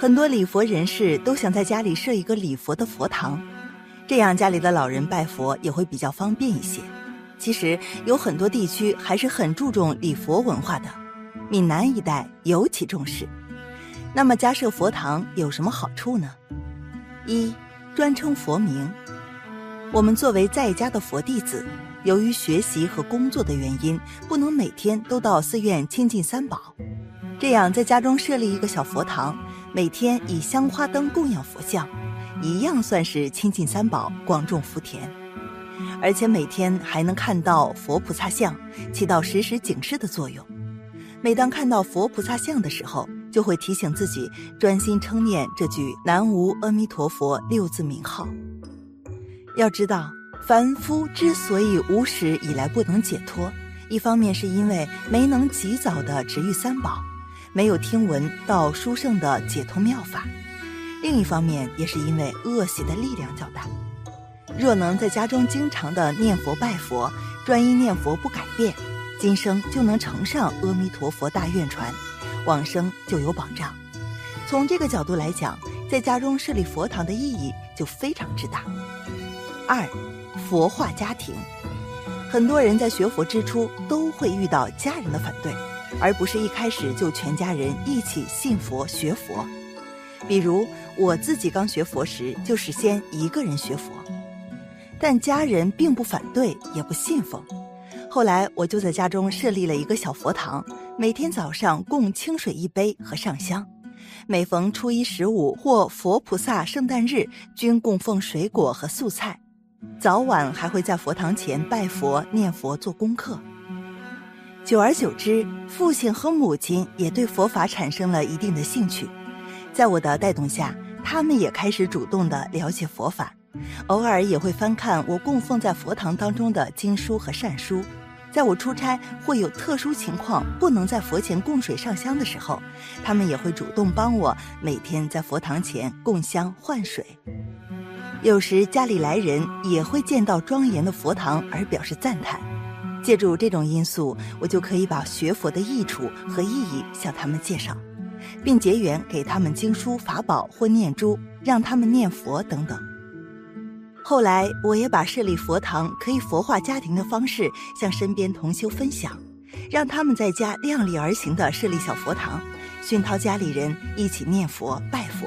很多礼佛人士都想在家里设一个礼佛的佛堂，这样家里的老人拜佛也会比较方便一些。其实有很多地区还是很注重礼佛文化的，闽南一带尤其重视。那么家设佛堂有什么好处呢？一，专称佛名。我们作为在家的佛弟子。由于学习和工作的原因，不能每天都到寺院亲近三宝，这样在家中设立一个小佛堂，每天以香花灯供养佛像，一样算是亲近三宝，广种福田。而且每天还能看到佛菩萨像，起到时时警示的作用。每当看到佛菩萨像的时候，就会提醒自己专心称念这句“南无阿弥陀佛”六字名号。要知道。凡夫之所以无始以来不能解脱，一方面是因为没能及早的值遇三宝，没有听闻到书圣的解脱妙法；另一方面也是因为恶习的力量较大。若能在家中经常的念佛拜佛，专一念佛不改变，今生就能乘上阿弥陀佛大愿船，往生就有保障。从这个角度来讲，在家中设立佛堂的意义就非常之大。二。佛化家庭，很多人在学佛之初都会遇到家人的反对，而不是一开始就全家人一起信佛学佛。比如我自己刚学佛时，就是先一个人学佛，但家人并不反对，也不信奉。后来我就在家中设立了一个小佛堂，每天早上供清水一杯和上香，每逢初一十五或佛菩萨圣诞日，均供奉水果和素菜。早晚还会在佛堂前拜佛、念佛、做功课。久而久之，父亲和母亲也对佛法产生了一定的兴趣。在我的带动下，他们也开始主动的了解佛法，偶尔也会翻看我供奉在佛堂当中的经书和善书。在我出差或有特殊情况不能在佛前供水上香的时候，他们也会主动帮我每天在佛堂前供香换水。有时家里来人也会见到庄严的佛堂而表示赞叹，借助这种因素，我就可以把学佛的益处和意义向他们介绍，并结缘给他们经书法宝或念珠，让他们念佛等等。后来我也把设立佛堂可以佛化家庭的方式向身边同修分享，让他们在家量力而行地设立小佛堂，熏陶家里人一起念佛拜佛。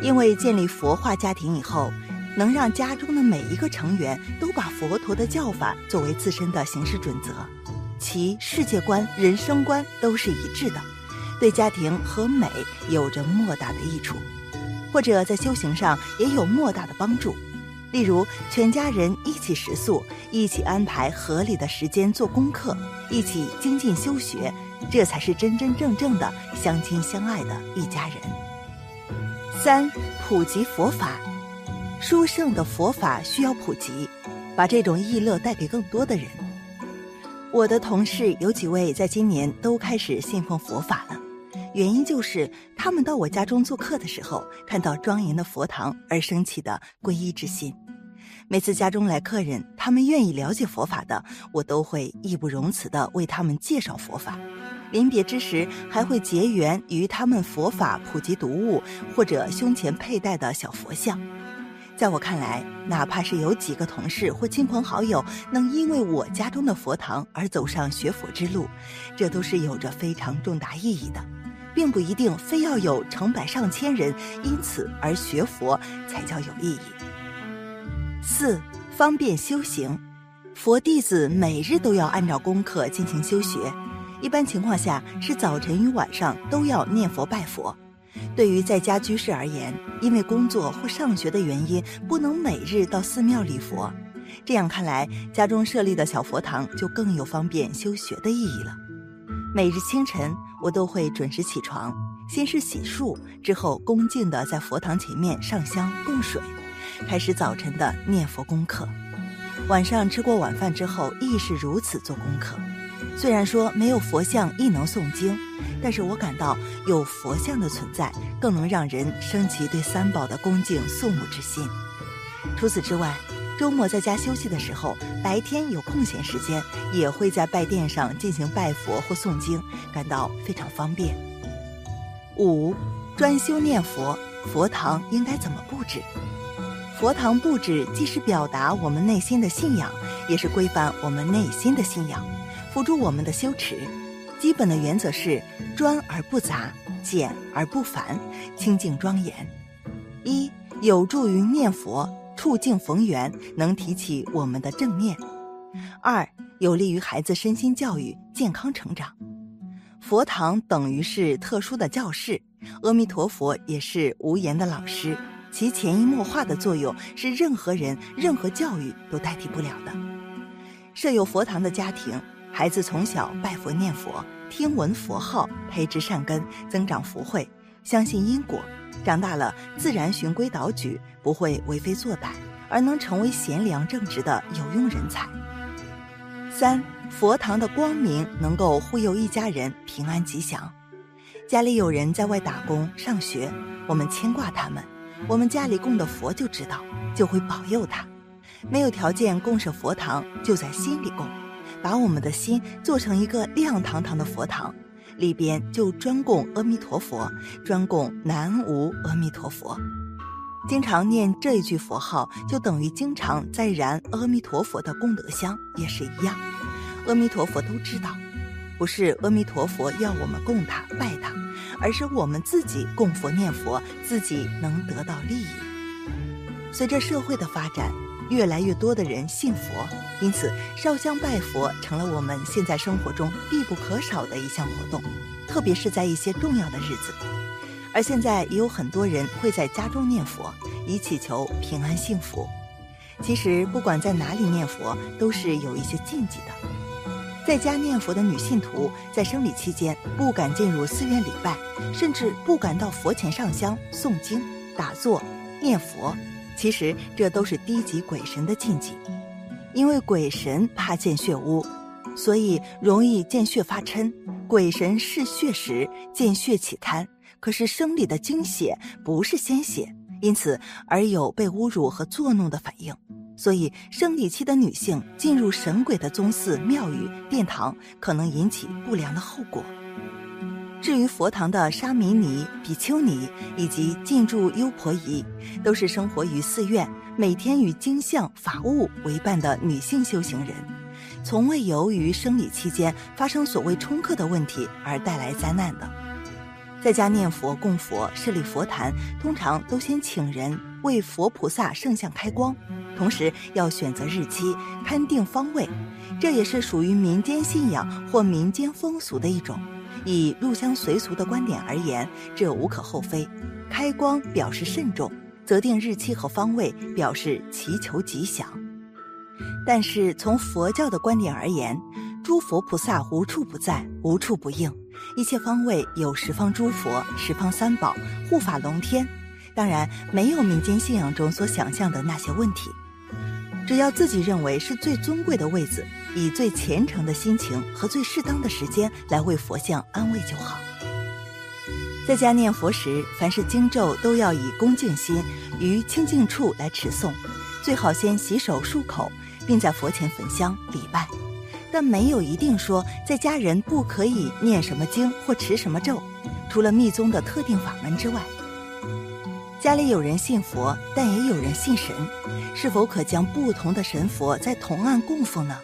因为建立佛化家庭以后，能让家中的每一个成员都把佛陀的教法作为自身的行事准则，其世界观、人生观都是一致的，对家庭和美有着莫大的益处，或者在修行上也有莫大的帮助。例如，全家人一起食素，一起安排合理的时间做功课，一起精进修学，这才是真真正正的相亲相爱的一家人。三、普及佛法，殊胜的佛法需要普及，把这种意乐带给更多的人。我的同事有几位在今年都开始信奉佛法了，原因就是他们到我家中做客的时候，看到庄严的佛堂而升起的皈依之心。每次家中来客人，他们愿意了解佛法的，我都会义不容辞地为他们介绍佛法。临别之时，还会结缘于他们佛法普及读物，或者胸前佩戴的小佛像。在我看来，哪怕是有几个同事或亲朋好友能因为我家中的佛堂而走上学佛之路，这都是有着非常重大意义的，并不一定非要有成百上千人因此而学佛才叫有意义。四方便修行，佛弟子每日都要按照功课进行修学。一般情况下是早晨与晚上都要念佛拜佛。对于在家居士而言，因为工作或上学的原因，不能每日到寺庙礼佛。这样看来，家中设立的小佛堂就更有方便修学的意义了。每日清晨，我都会准时起床，先是洗漱，之后恭敬地在佛堂前面上香供水，开始早晨的念佛功课。晚上吃过晚饭之后，亦是如此做功课。虽然说没有佛像亦能诵经，但是我感到有佛像的存在，更能让人升起对三宝的恭敬肃穆之心。除此之外，周末在家休息的时候，白天有空闲时间，也会在拜殿上进行拜佛或诵经，感到非常方便。五，专修念佛，佛堂应该怎么布置？佛堂布置既是表达我们内心的信仰，也是规范我们内心的信仰，辅助我们的修持。基本的原则是专而不杂，简而不繁，清净庄严。一有助于念佛，触境逢缘，能提起我们的正念；二有利于孩子身心教育、健康成长。佛堂等于是特殊的教室，阿弥陀佛也是无言的老师。其潜移默化的作用是任何人、任何教育都代替不了的。设有佛堂的家庭，孩子从小拜佛念佛，听闻佛号，培植善根，增长福慧，相信因果，长大了自然循规蹈矩，不会为非作歹，而能成为贤良正直的有用人才。三佛堂的光明能够护佑一家人平安吉祥。家里有人在外打工上学，我们牵挂他们。我们家里供的佛就知道，就会保佑他。没有条件供设佛堂，就在心里供，把我们的心做成一个亮堂堂的佛堂，里边就专供阿弥陀佛，专供南无阿弥陀佛。经常念这一句佛号，就等于经常在燃阿弥陀佛的功德香，也是一样。阿弥陀佛都知道。不是阿弥陀佛要我们供他拜他，而是我们自己供佛念佛，自己能得到利益。随着社会的发展，越来越多的人信佛，因此烧香拜佛成了我们现在生活中必不可少的一项活动，特别是在一些重要的日子。而现在也有很多人会在家中念佛，以祈求平安幸福。其实不管在哪里念佛，都是有一些禁忌的。在家念佛的女信徒，在生理期间不敢进入寺院礼拜，甚至不敢到佛前上香、诵经、打坐、念佛。其实这都是低级鬼神的禁忌，因为鬼神怕见血污，所以容易见血发嗔。鬼神嗜血时，见血起贪。可是生理的精血不是鲜血，因此而有被侮辱和作弄的反应。所以，生理期的女性进入神鬼的宗寺、庙宇、殿堂，可能引起不良的后果。至于佛堂的沙弥尼、比丘尼以及进驻优婆夷，都是生活于寺院、每天与经像法物为伴的女性修行人，从未由于生理期间发生所谓冲克的问题而带来灾难的。在家念佛、供佛、设立佛坛，通常都先请人为佛菩萨圣像开光。同时要选择日期，勘定方位，这也是属于民间信仰或民间风俗的一种。以入乡随俗的观点而言，这无可厚非。开光表示慎重，择定日期和方位表示祈求吉祥。但是从佛教的观点而言，诸佛菩萨无处不在，无处不应，一切方位有十方诸佛、十方三宝护法龙天，当然没有民间信仰中所想象的那些问题。只要自己认为是最尊贵的位子，以最虔诚的心情和最适当的时间来为佛像安慰就好。在家念佛时，凡是经咒都要以恭敬心于清净处来持诵，最好先洗手漱口，并在佛前焚香礼拜。但没有一定说在家人不可以念什么经或持什么咒，除了密宗的特定法门之外。家里有人信佛，但也有人信神，是否可将不同的神佛在同案供奉呢？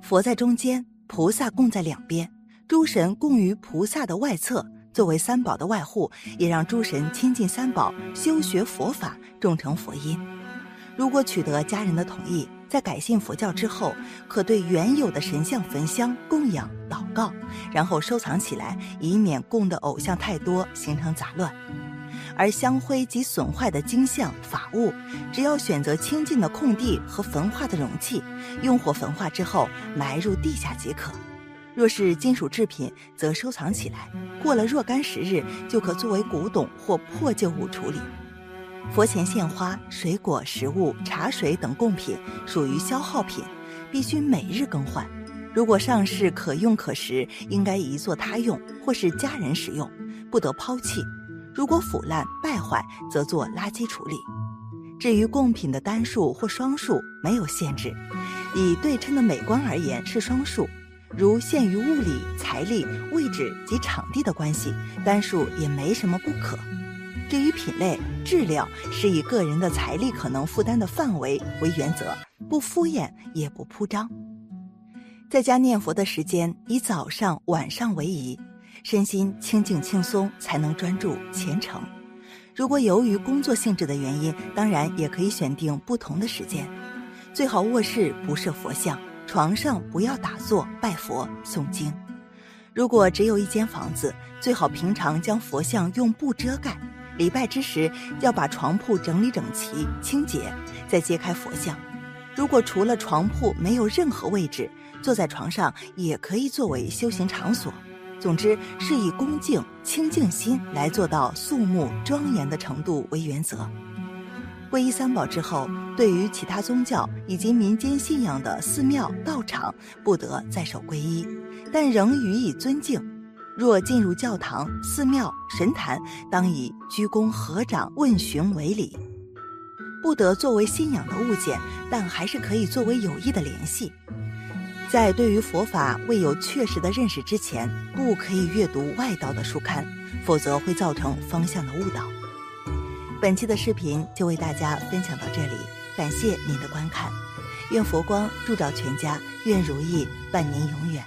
佛在中间，菩萨供在两边，诸神供于菩萨的外侧，作为三宝的外护，也让诸神亲近三宝，修学佛法，种成佛因。如果取得家人的同意，在改信佛教之后，可对原有的神像焚香供养、祷告，然后收藏起来，以免供的偶像太多，形成杂乱。而香灰及损坏的经像法物，只要选择清净的空地和焚化的容器，用火焚化之后埋入地下即可。若是金属制品，则收藏起来，过了若干时日，就可作为古董或破旧物处理。佛前献花、水果、食物、茶水等贡品属于消耗品，必须每日更换。如果上市可用可食，应该移作他用或是家人使用，不得抛弃。如果腐烂败坏，则做垃圾处理。至于贡品的单数或双数，没有限制。以对称的美观而言是双数，如限于物理、财力、位置及场地的关系，单数也没什么不可。至于品类、质量，是以个人的财力可能负担的范围为原则，不敷衍也不铺张。在家念佛的时间以早上、晚上为宜，身心清静轻松，才能专注虔诚。如果由于工作性质的原因，当然也可以选定不同的时间。最好卧室不设佛像，床上不要打坐、拜佛、诵经。如果只有一间房子，最好平常将佛像用布遮盖。礼拜之时，要把床铺整理整齐、清洁，再揭开佛像。如果除了床铺没有任何位置，坐在床上也可以作为修行场所。总之，是以恭敬、清净心来做到肃穆庄严的程度为原则。皈依三宝之后，对于其他宗教以及民间信仰的寺庙、道场，不得再受皈依，但仍予以尊敬。若进入教堂、寺庙、神坛，当以鞠躬、合掌、问询为礼。不得作为信仰的物件，但还是可以作为有益的联系。在对于佛法未有确实的认识之前，不可以阅读外道的书刊，否则会造成方向的误导。本期的视频就为大家分享到这里，感谢您的观看，愿佛光照全家，愿如意伴您永远。